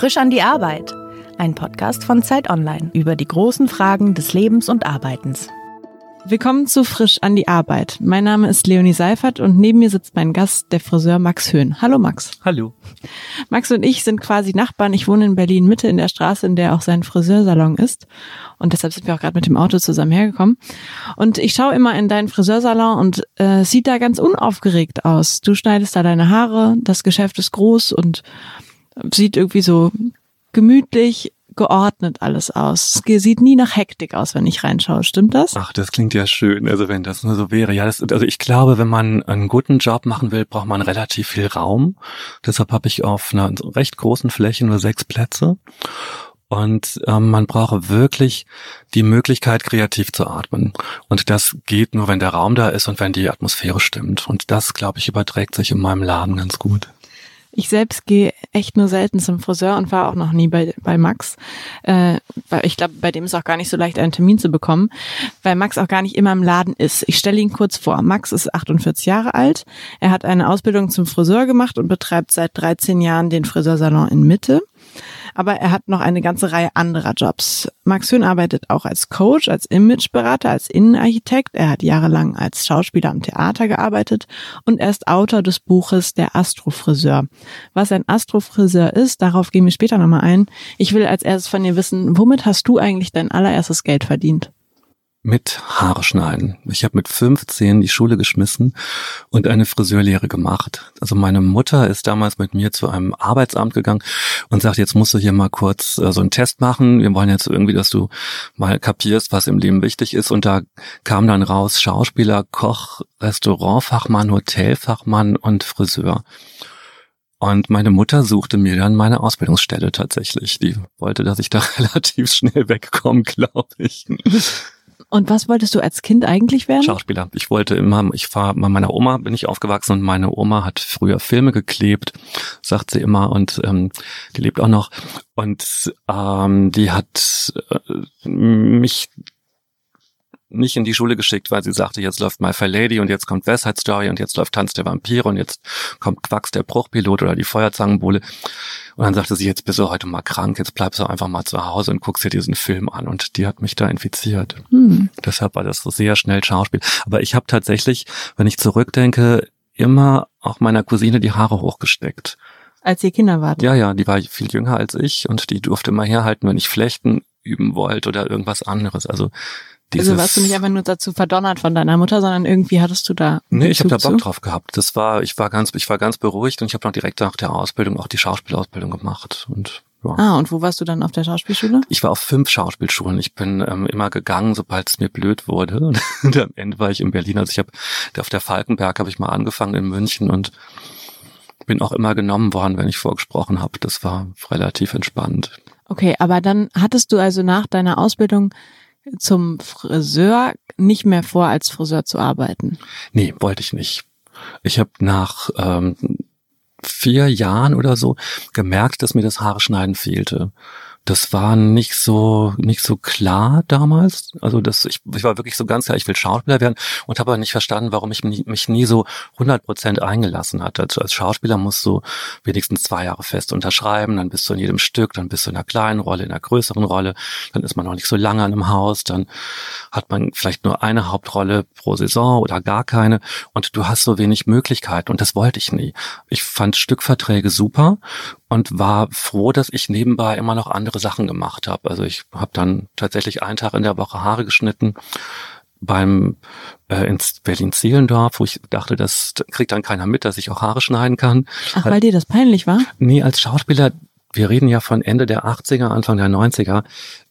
Frisch an die Arbeit. Ein Podcast von Zeit Online über die großen Fragen des Lebens und Arbeitens. Willkommen zu Frisch an die Arbeit. Mein Name ist Leonie Seifert und neben mir sitzt mein Gast, der Friseur Max Höhn. Hallo Max. Hallo. Max und ich sind quasi Nachbarn. Ich wohne in Berlin Mitte in der Straße, in der auch sein Friseursalon ist. Und deshalb sind wir auch gerade mit dem Auto zusammen hergekommen. Und ich schaue immer in deinen Friseursalon und äh, sieht da ganz unaufgeregt aus. Du schneidest da deine Haare, das Geschäft ist groß und sieht irgendwie so gemütlich geordnet alles aus. Es sieht nie nach Hektik aus, wenn ich reinschaue. Stimmt das? Ach, das klingt ja schön. Also wenn das nur so wäre. Ja, das, also ich glaube, wenn man einen guten Job machen will, braucht man relativ viel Raum. Deshalb habe ich auf einer recht großen Fläche nur sechs Plätze. Und ähm, man brauche wirklich die Möglichkeit, kreativ zu atmen. Und das geht nur, wenn der Raum da ist und wenn die Atmosphäre stimmt. Und das, glaube ich, überträgt sich in meinem Laden ganz gut. Ich selbst gehe echt nur selten zum Friseur und war auch noch nie bei, bei Max. Äh, weil ich glaube, bei dem ist auch gar nicht so leicht, einen Termin zu bekommen, weil Max auch gar nicht immer im Laden ist. Ich stelle ihn kurz vor. Max ist 48 Jahre alt. Er hat eine Ausbildung zum Friseur gemacht und betreibt seit 13 Jahren den Friseursalon in Mitte aber er hat noch eine ganze Reihe anderer Jobs. Max Höhn arbeitet auch als Coach, als Imageberater, als Innenarchitekt. Er hat jahrelang als Schauspieler am Theater gearbeitet und er ist Autor des Buches Der Astrofriseur. Was ein Astrofriseur ist, darauf gehen wir später nochmal ein. Ich will als erstes von dir wissen, womit hast du eigentlich dein allererstes Geld verdient? Mit Haare schneiden. Ich habe mit 15 die Schule geschmissen und eine Friseurlehre gemacht. Also meine Mutter ist damals mit mir zu einem Arbeitsamt gegangen und sagt, jetzt musst du hier mal kurz äh, so einen Test machen. Wir wollen jetzt irgendwie, dass du mal kapierst, was im Leben wichtig ist. Und da kam dann raus Schauspieler, Koch, Restaurantfachmann, Hotelfachmann und Friseur. Und meine Mutter suchte mir dann meine Ausbildungsstelle tatsächlich. Die wollte, dass ich da relativ schnell wegkomme, glaube ich. Und was wolltest du als Kind eigentlich werden? Schauspieler. Ich wollte immer, ich war bei meiner Oma bin ich aufgewachsen und meine Oma hat früher Filme geklebt, sagt sie immer und ähm, die lebt auch noch und ähm, die hat äh, mich nicht in die Schule geschickt, weil sie sagte, jetzt läuft My Fair Lady und jetzt kommt West Side Story und jetzt läuft Tanz der Vampire und jetzt kommt Quacks der Bruchpilot oder die Feuerzangenbowle. Und dann sagte sie, jetzt bist du heute mal krank, jetzt bleibst du einfach mal zu Hause und guckst dir diesen Film an. Und die hat mich da infiziert. Hm. Deshalb war das so sehr schnell Schauspiel. Aber ich habe tatsächlich, wenn ich zurückdenke, immer auch meiner Cousine die Haare hochgesteckt. Als ihr Kinder wart? Ja, ja, die war viel jünger als ich und die durfte immer herhalten, wenn ich Flechten üben wollte oder irgendwas anderes. Also dieses, also warst du nicht einfach nur dazu verdonnert von deiner Mutter, sondern irgendwie hattest du da. Nee, ich habe da Bock drauf gehabt. Das war, ich war ganz, ich war ganz beruhigt und ich habe noch direkt nach der Ausbildung auch die Schauspielausbildung gemacht. Und ja. Ah, und wo warst du dann auf der Schauspielschule? Ich war auf fünf Schauspielschulen. Ich bin ähm, immer gegangen, sobald es mir blöd wurde. Und am Ende war ich in Berlin. Also ich habe auf der Falkenberg habe ich mal angefangen in München und bin auch immer genommen worden, wenn ich vorgesprochen habe. Das war relativ entspannt. Okay, aber dann hattest du also nach deiner Ausbildung zum Friseur nicht mehr vor, als Friseur zu arbeiten? Nee, wollte ich nicht. Ich habe nach ähm, vier Jahren oder so gemerkt, dass mir das Haare schneiden fehlte das war nicht so nicht so klar damals. Also das ich, ich war wirklich so ganz klar, ich will Schauspieler werden und habe aber nicht verstanden, warum ich mich, mich nie so 100 Prozent eingelassen hatte. Also als Schauspieler musst du wenigstens zwei Jahre fest unterschreiben, dann bist du in jedem Stück, dann bist du in einer kleinen Rolle, in einer größeren Rolle, dann ist man noch nicht so lange an einem Haus, dann hat man vielleicht nur eine Hauptrolle pro Saison oder gar keine und du hast so wenig Möglichkeiten und das wollte ich nie. Ich fand Stückverträge super und war froh, dass ich nebenbei immer noch andere Sachen gemacht habe. Also ich habe dann tatsächlich einen Tag in der Woche Haare geschnitten beim äh, ins Berlin-Zehlendorf, wo ich dachte, das kriegt dann keiner mit, dass ich auch Haare schneiden kann. Ach, weil dir das peinlich war? Nee, als Schauspieler, wir reden ja von Ende der 80er, Anfang der 90er.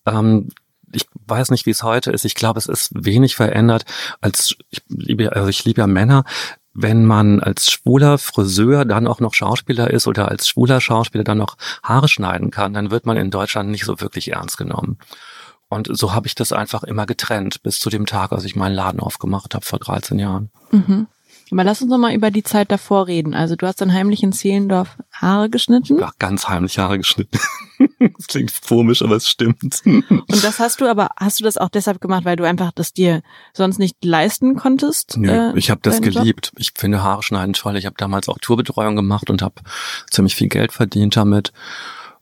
Ähm, ich weiß nicht, wie es heute ist. Ich glaube, es ist wenig verändert. Als ich liebe, also ich liebe ja Männer wenn man als schwuler Friseur dann auch noch Schauspieler ist oder als schwuler Schauspieler dann noch Haare schneiden kann, dann wird man in Deutschland nicht so wirklich ernst genommen. Und so habe ich das einfach immer getrennt, bis zu dem Tag, als ich meinen Laden aufgemacht habe vor 13 Jahren. Mhm. Aber lass uns noch mal über die Zeit davor reden. Also du hast dann heimlich in Zehlendorf Haare geschnitten? Ja, ganz heimlich Haare geschnitten. das klingt komisch, aber es stimmt. Und das hast du aber, hast du das auch deshalb gemacht, weil du einfach das dir sonst nicht leisten konntest? Nö, äh, ich habe das geliebt. Job? Ich finde Haare schneiden toll. Ich habe damals auch Tourbetreuung gemacht und habe ziemlich viel Geld verdient damit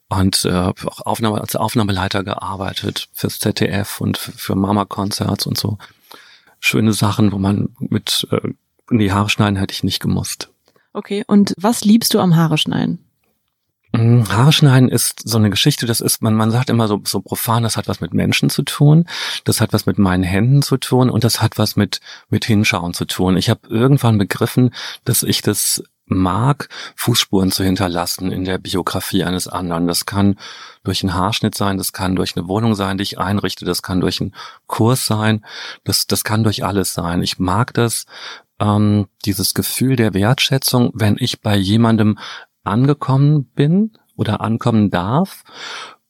und äh, auch Aufnahme, als Aufnahmeleiter gearbeitet fürs ZDF und für Mama Concerts und so. Schöne Sachen, wo man mit äh, die Haare schneiden hätte ich nicht gemusst. Okay, und was liebst du am Haare schneiden? Mm, Haare schneiden ist so eine Geschichte, das ist, man, man sagt immer so, so profan, das hat was mit Menschen zu tun, das hat was mit meinen Händen zu tun und das hat was mit, mit Hinschauen zu tun. Ich habe irgendwann begriffen, dass ich das mag, Fußspuren zu hinterlassen in der Biografie eines anderen. Das kann durch einen Haarschnitt sein, das kann durch eine Wohnung sein, die ich einrichte, das kann durch einen Kurs sein, das, das kann durch alles sein. Ich mag das, ähm, dieses Gefühl der Wertschätzung, wenn ich bei jemandem angekommen bin oder ankommen darf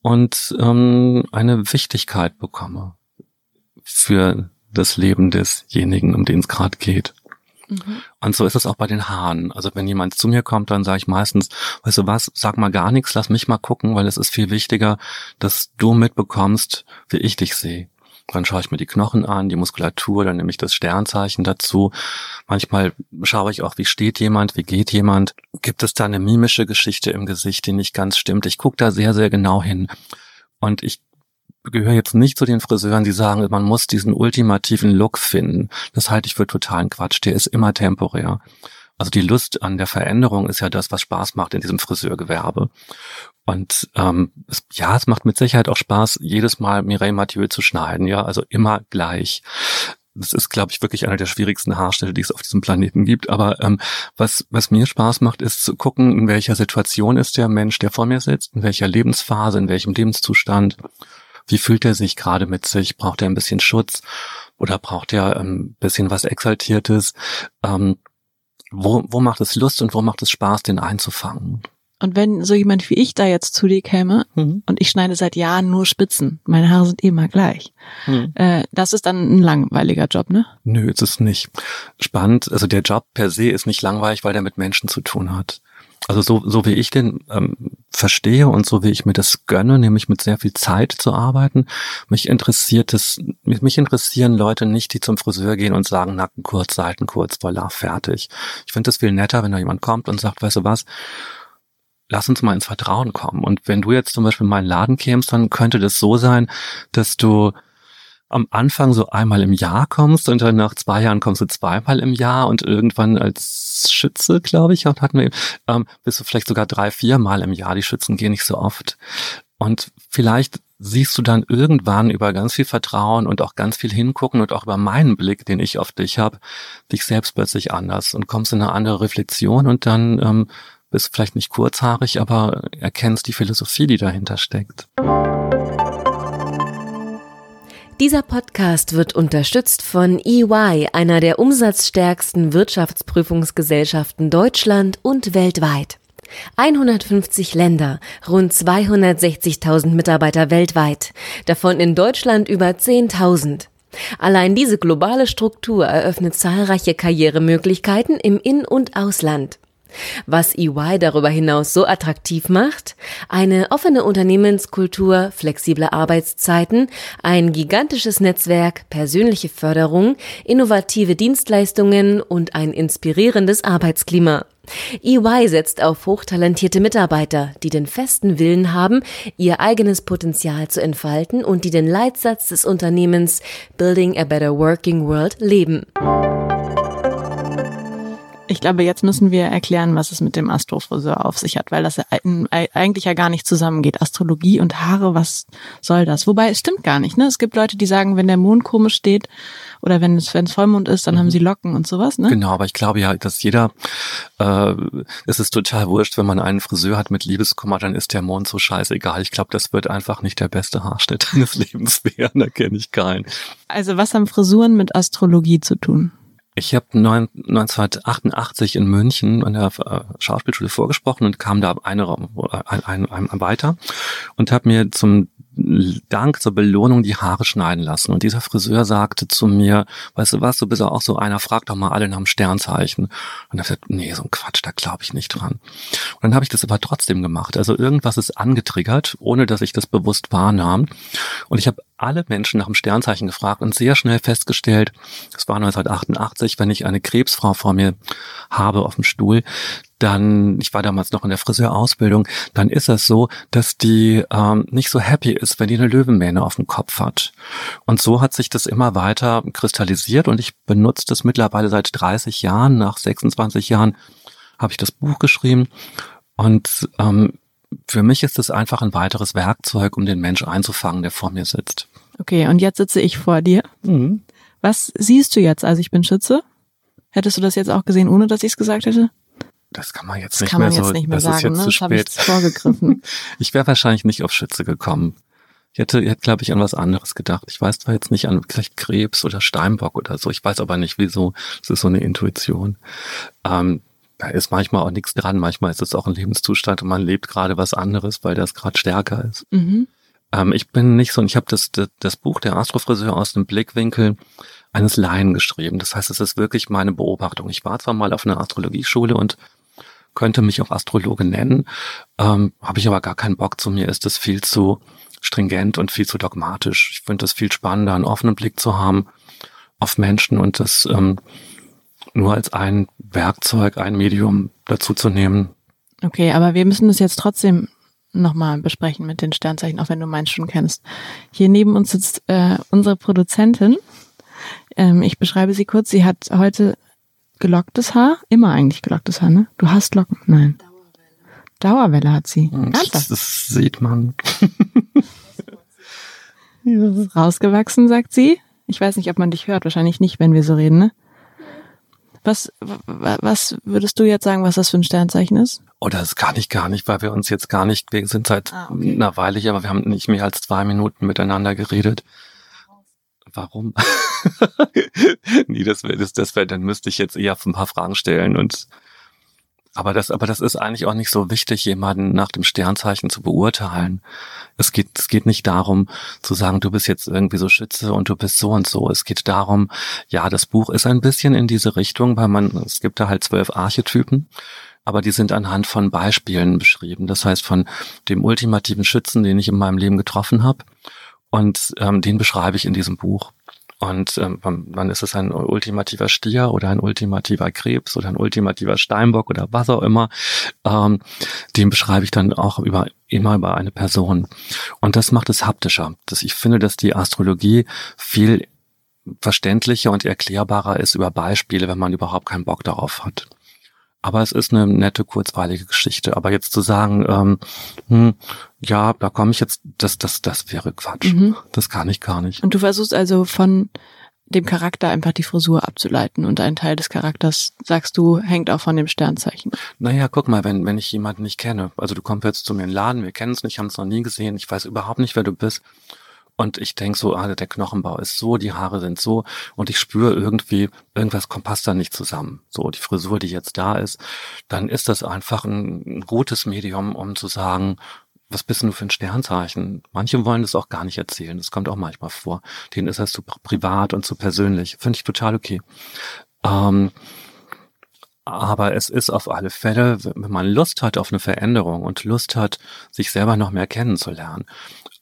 und ähm, eine Wichtigkeit bekomme für das Leben desjenigen, um den es gerade geht. Mhm. Und so ist es auch bei den Haaren. Also wenn jemand zu mir kommt, dann sage ich meistens, weißt du was, sag mal gar nichts, lass mich mal gucken, weil es ist viel wichtiger, dass du mitbekommst, wie ich dich sehe. Dann schaue ich mir die Knochen an, die Muskulatur, dann nehme ich das Sternzeichen dazu. Manchmal schaue ich auch, wie steht jemand, wie geht jemand. Gibt es da eine mimische Geschichte im Gesicht, die nicht ganz stimmt? Ich gucke da sehr, sehr genau hin. Und ich gehöre jetzt nicht zu den Friseuren, die sagen, man muss diesen ultimativen Look finden. Das halte ich für totalen Quatsch. Der ist immer temporär. Also die Lust an der Veränderung ist ja das, was Spaß macht in diesem Friseurgewerbe. Und ähm, es, ja, es macht mit Sicherheit auch Spaß, jedes Mal Mireille Mathieu zu schneiden, ja, also immer gleich. Das ist, glaube ich, wirklich einer der schwierigsten Haarschnitte, die es auf diesem Planeten gibt. Aber ähm, was, was mir Spaß macht, ist zu gucken, in welcher Situation ist der Mensch, der vor mir sitzt, in welcher Lebensphase, in welchem Lebenszustand. Wie fühlt er sich gerade mit sich? Braucht er ein bisschen Schutz oder braucht er ein ähm, bisschen was Exaltiertes? Ähm, wo, wo macht es Lust und wo macht es Spaß, den einzufangen? Und wenn so jemand wie ich da jetzt zu dir käme mhm. und ich schneide seit Jahren nur Spitzen, meine Haare sind immer gleich, mhm. äh, das ist dann ein langweiliger Job, ne? Nö, ist es nicht. Spannend, also der Job per se ist nicht langweilig, weil der mit Menschen zu tun hat. Also so, so wie ich den ähm, verstehe und so wie ich mir das gönne, nämlich mit sehr viel Zeit zu arbeiten, mich interessiert es, mich, mich interessieren Leute nicht, die zum Friseur gehen und sagen, Nacken kurz, Seiten kurz, voilà, fertig. Ich finde es viel netter, wenn da jemand kommt und sagt, weißt du was, lass uns mal ins Vertrauen kommen. Und wenn du jetzt zum Beispiel in meinen Laden kämst, dann könnte das so sein, dass du am Anfang so einmal im Jahr kommst und dann nach zwei Jahren kommst du zweimal im Jahr und irgendwann als Schütze, glaube ich, hatten wir, ähm, bist du vielleicht sogar drei, viermal im Jahr. Die Schützen gehen nicht so oft. Und vielleicht siehst du dann irgendwann über ganz viel Vertrauen und auch ganz viel hingucken und auch über meinen Blick, den ich auf dich habe, dich selbst plötzlich anders und kommst in eine andere Reflexion und dann ähm, bist vielleicht nicht kurzhaarig, aber erkennst die Philosophie, die dahinter steckt. Dieser Podcast wird unterstützt von EY, einer der umsatzstärksten Wirtschaftsprüfungsgesellschaften Deutschland und weltweit. 150 Länder, rund 260.000 Mitarbeiter weltweit, davon in Deutschland über 10.000. Allein diese globale Struktur eröffnet zahlreiche Karrieremöglichkeiten im In- und Ausland. Was EY darüber hinaus so attraktiv macht? Eine offene Unternehmenskultur, flexible Arbeitszeiten, ein gigantisches Netzwerk, persönliche Förderung, innovative Dienstleistungen und ein inspirierendes Arbeitsklima. EY setzt auf hochtalentierte Mitarbeiter, die den festen Willen haben, ihr eigenes Potenzial zu entfalten und die den Leitsatz des Unternehmens Building a Better Working World leben. Ich glaube, jetzt müssen wir erklären, was es mit dem Astrofriseur auf sich hat, weil das eigentlich ja gar nicht zusammengeht. Astrologie und Haare, was soll das? Wobei, es stimmt gar nicht. Ne? Es gibt Leute, die sagen, wenn der Mond komisch steht oder wenn es, wenn es Vollmond ist, dann mhm. haben sie Locken und sowas. Ne? Genau, aber ich glaube ja, dass jeder, äh, es ist total wurscht, wenn man einen Friseur hat mit Liebeskummer, dann ist der Mond so scheißegal. Ich glaube, das wird einfach nicht der beste Haarschnitt deines Lebens werden. Da kenne ich keinen. Also was haben Frisuren mit Astrologie zu tun? Ich habe 1988 in München an der äh, Schauspielschule vorgesprochen und kam da eine, ein, ein, ein weiter und habe mir zum Dank zur Belohnung die Haare schneiden lassen. Und dieser Friseur sagte zu mir, weißt du was, du bist auch so einer, frag doch mal alle nach dem Sternzeichen. Und er hat gesagt, nee, so ein Quatsch, da glaube ich nicht dran. Und dann habe ich das aber trotzdem gemacht. Also irgendwas ist angetriggert, ohne dass ich das bewusst wahrnahm. Und ich habe alle Menschen nach dem Sternzeichen gefragt und sehr schnell festgestellt, es war 1988, wenn ich eine Krebsfrau vor mir habe auf dem Stuhl, dann, ich war damals noch in der Friseurausbildung, dann ist es so, dass die ähm, nicht so happy ist, wenn die eine Löwenmähne auf dem Kopf hat. Und so hat sich das immer weiter kristallisiert und ich benutze das mittlerweile seit 30 Jahren, nach 26 Jahren habe ich das Buch geschrieben und ähm, für mich ist es einfach ein weiteres Werkzeug, um den Mensch einzufangen, der vor mir sitzt. Okay, und jetzt sitze ich vor dir. Mhm. Was siehst du jetzt? Also ich bin Schütze. Hättest du das jetzt auch gesehen, ohne dass ich es gesagt hätte? Das kann man jetzt das nicht kann man mehr jetzt so. Nicht mehr das sagen, ist jetzt ne? zu spät. Ich vorgegriffen. ich wäre wahrscheinlich nicht auf Schütze gekommen. Ich hätte, hätte, glaube ich, an was anderes gedacht. Ich weiß zwar jetzt nicht an vielleicht Krebs oder Steinbock oder so. Ich weiß aber nicht, wieso. Es ist so eine Intuition. Ähm, da ist manchmal auch nichts dran. Manchmal ist es auch ein Lebenszustand und man lebt gerade was anderes, weil das gerade stärker ist. Mhm. Ähm, ich bin nicht so, und ich habe das, das, das Buch der Astrofriseur aus dem Blickwinkel eines Laien geschrieben. Das heißt, es ist wirklich meine Beobachtung. Ich war zwar mal auf einer Astrologieschule und könnte mich auch Astrologe nennen, ähm, habe ich aber gar keinen Bock zu mir, ist das viel zu stringent und viel zu dogmatisch. Ich finde es viel spannender, einen offenen Blick zu haben auf Menschen und das ähm, nur als ein Werkzeug, ein Medium dazu zu nehmen. Okay, aber wir müssen das jetzt trotzdem nochmal besprechen mit den Sternzeichen, auch wenn du meins schon kennst. Hier neben uns sitzt äh, unsere Produzentin. Ähm, ich beschreibe sie kurz. Sie hat heute gelocktes Haar, immer eigentlich gelocktes Haar, ne? Du hast Locken? Nein. Dauerwelle. Dauerwelle hat sie. Das, das sieht man. rausgewachsen, sagt sie. Ich weiß nicht, ob man dich hört. Wahrscheinlich nicht, wenn wir so reden, ne? Was, was würdest du jetzt sagen, was das für ein Sternzeichen ist? Oh, das kann ich gar nicht, weil wir uns jetzt gar nicht, wir sind seit ah, okay. einer Weile hier, aber wir haben nicht mehr als zwei Minuten miteinander geredet. Warum? nee, das wäre, das, das wäre, dann müsste ich jetzt eher ein paar Fragen stellen und aber das, aber das ist eigentlich auch nicht so wichtig, jemanden nach dem Sternzeichen zu beurteilen. Es geht, es geht nicht darum, zu sagen, du bist jetzt irgendwie so Schütze und du bist so und so. Es geht darum, ja, das Buch ist ein bisschen in diese Richtung, weil man, es gibt da halt zwölf Archetypen aber die sind anhand von Beispielen beschrieben. Das heißt von dem ultimativen Schützen, den ich in meinem Leben getroffen habe. Und ähm, den beschreibe ich in diesem Buch. Und ähm, wann ist es ein ultimativer Stier oder ein ultimativer Krebs oder ein ultimativer Steinbock oder was auch immer, ähm, den beschreibe ich dann auch über immer über eine Person. Und das macht es haptischer. Das, ich finde, dass die Astrologie viel verständlicher und erklärbarer ist über Beispiele, wenn man überhaupt keinen Bock darauf hat. Aber es ist eine nette, kurzweilige Geschichte. Aber jetzt zu sagen, ähm, hm, ja, da komme ich jetzt, das, das, das wäre Quatsch. Mhm. Das kann ich gar nicht. Und du versuchst also von dem Charakter einfach die Frisur abzuleiten und ein Teil des Charakters, sagst du, hängt auch von dem Sternzeichen. Naja, guck mal, wenn, wenn ich jemanden nicht kenne, also du kommst jetzt zu mir in den Laden, wir kennen es nicht, haben es noch nie gesehen, ich weiß überhaupt nicht, wer du bist und ich denk so, ah, der Knochenbau ist so, die Haare sind so und ich spüre irgendwie, irgendwas passt da nicht zusammen. So, die Frisur, die jetzt da ist, dann ist das einfach ein, ein gutes Medium, um zu sagen, was bist du für ein Sternzeichen? Manche wollen das auch gar nicht erzählen. Das kommt auch manchmal vor. Denen ist das zu privat und zu persönlich. Finde ich total okay. Ähm, aber es ist auf alle Fälle, wenn man Lust hat auf eine Veränderung und Lust hat, sich selber noch mehr kennenzulernen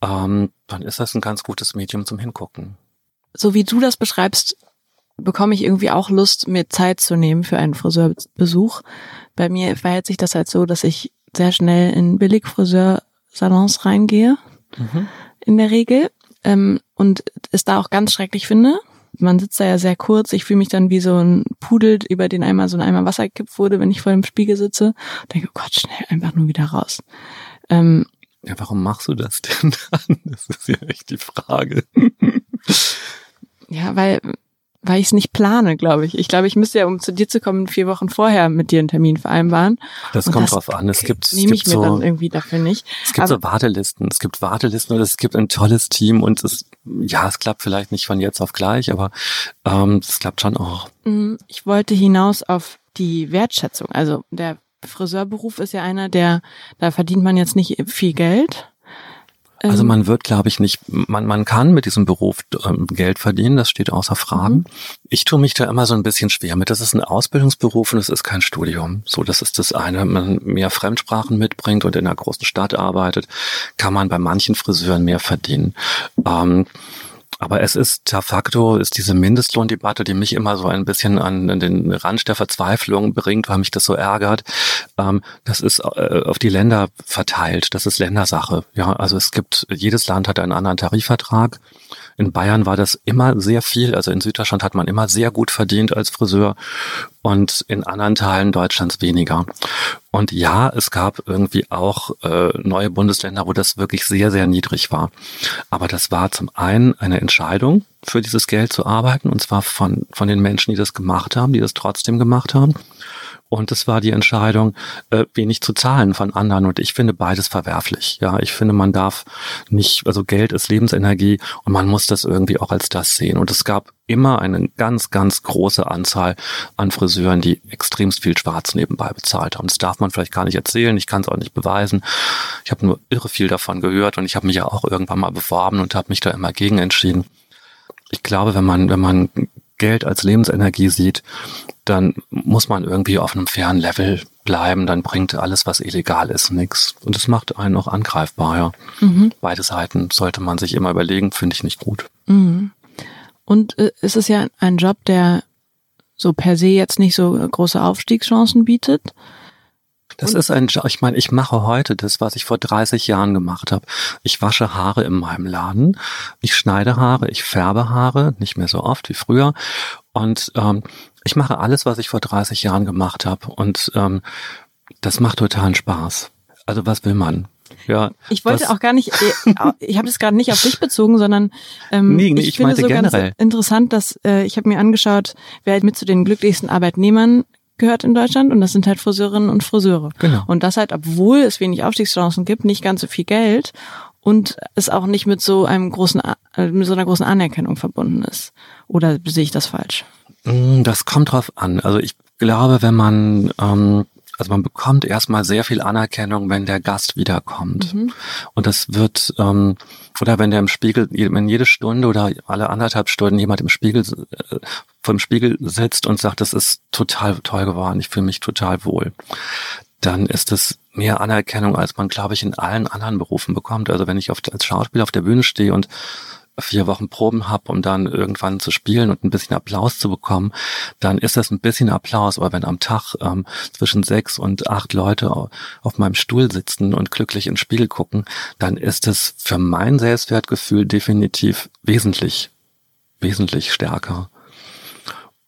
ähm, dann ist das ein ganz gutes Medium zum Hingucken. So wie du das beschreibst, bekomme ich irgendwie auch Lust, mir Zeit zu nehmen für einen Friseurbesuch. Bei mir verhält sich das halt so, dass ich sehr schnell in Billigfriseursalons reingehe, mhm. in der Regel, ähm, und es da auch ganz schrecklich finde. Man sitzt da ja sehr kurz. Ich fühle mich dann wie so ein Pudel, über den einmal so ein Eimer Wasser gekippt wurde, wenn ich vor dem Spiegel sitze. Denke, oh Gott, schnell, einfach nur wieder raus. Ähm, ja, warum machst du das denn dann? Das ist ja echt die Frage. ja, weil, weil ich es nicht plane, glaube ich. Ich glaube, ich müsste ja, um zu dir zu kommen, vier Wochen vorher mit dir einen Termin vereinbaren. Das Und kommt das drauf an. Es gibt, nehme ich mir so, dann irgendwie dafür nicht. Es gibt Aber, so Wartelisten. Es gibt Wartelisten oder es gibt ein tolles Team und es, ja, es klappt vielleicht nicht von jetzt auf gleich, aber ähm, es klappt schon auch. Mm, ich wollte hinaus auf die Wertschätzung. Also der Friseurberuf ist ja einer, der, da verdient man jetzt nicht viel Geld. Also ähm. man wird, glaube ich, nicht, man, man kann mit diesem Beruf ähm, Geld verdienen, das steht außer Fragen. Mhm. Ich tue mich da immer so ein bisschen schwer mit. Das ist ein Ausbildungsberuf und es ist kein Studium. So, das ist das eine. Wenn man mehr Fremdsprachen mitbringt und in einer großen Stadt arbeitet, kann man bei manchen Friseuren mehr verdienen. Ähm, aber es ist de facto, ist diese Mindestlohndebatte, die mich immer so ein bisschen an, an den Rand der Verzweiflung bringt, weil mich das so ärgert. Ähm, das ist äh, auf die Länder verteilt. Das ist Ländersache. Ja, also es gibt, jedes Land hat einen anderen Tarifvertrag. In Bayern war das immer sehr viel. Also in Süddeutschland hat man immer sehr gut verdient als Friseur und in anderen Teilen Deutschlands weniger. Und ja, es gab irgendwie auch äh, neue Bundesländer, wo das wirklich sehr, sehr niedrig war. Aber das war zum einen eine Entscheidung, für dieses Geld zu arbeiten, und zwar von, von den Menschen, die das gemacht haben, die das trotzdem gemacht haben. Und es war die Entscheidung, äh, wenig zu zahlen von anderen. Und ich finde beides verwerflich. Ja, ich finde, man darf nicht, also Geld ist Lebensenergie und man muss das irgendwie auch als das sehen. Und es gab immer eine ganz, ganz große Anzahl an Friseuren, die extremst viel Schwarz nebenbei bezahlt haben. Das darf man vielleicht gar nicht erzählen. Ich kann es auch nicht beweisen. Ich habe nur irre viel davon gehört und ich habe mich ja auch irgendwann mal beworben und habe mich da immer gegen entschieden. Ich glaube, wenn man, wenn man Geld als Lebensenergie sieht, dann muss man irgendwie auf einem fairen Level bleiben, dann bringt alles, was illegal ist, nichts. Und es macht einen auch angreifbar, ja. Mhm. Beide Seiten sollte man sich immer überlegen, finde ich nicht gut. Mhm. Und äh, ist es ja ein Job, der so per se jetzt nicht so große Aufstiegschancen bietet? Das und ist ein, ich meine, ich mache heute das, was ich vor 30 Jahren gemacht habe. Ich wasche Haare in meinem Laden, ich schneide Haare, ich färbe Haare, nicht mehr so oft wie früher. Und ähm, ich mache alles, was ich vor 30 Jahren gemacht habe. Und ähm, das macht totalen Spaß. Also was will man? Ja, ich wollte auch gar nicht, äh, ich habe das gerade nicht auf dich bezogen, sondern ähm, nee, nee, ich, ich finde so generell. ganz interessant, dass äh, ich habe mir angeschaut, wer halt mit zu den glücklichsten Arbeitnehmern gehört in Deutschland und das sind halt Friseurinnen und Friseure. Genau. Und das halt, obwohl es wenig Aufstiegschancen gibt, nicht ganz so viel Geld und es auch nicht mit so einem großen, äh, mit so einer großen Anerkennung verbunden ist. Oder sehe ich das falsch? Mm, das kommt drauf an. Also ich glaube, wenn man ähm, also man bekommt erstmal sehr viel Anerkennung, wenn der Gast wiederkommt. Mhm. Und das wird, ähm, oder wenn der im Spiegel, wenn jede Stunde oder alle anderthalb Stunden jemand im Spiegel, äh, vom Spiegel sitzt und sagt, das ist total toll geworden, ich fühle mich total wohl, dann ist es mehr Anerkennung, als man, glaube ich, in allen anderen Berufen bekommt. Also wenn ich auf, als Schauspieler auf der Bühne stehe und vier Wochen Proben habe, um dann irgendwann zu spielen und ein bisschen Applaus zu bekommen, dann ist das ein bisschen Applaus. Aber wenn am Tag ähm, zwischen sechs und acht Leute auf meinem Stuhl sitzen und glücklich ins Spiel gucken, dann ist es für mein Selbstwertgefühl definitiv wesentlich, wesentlich stärker.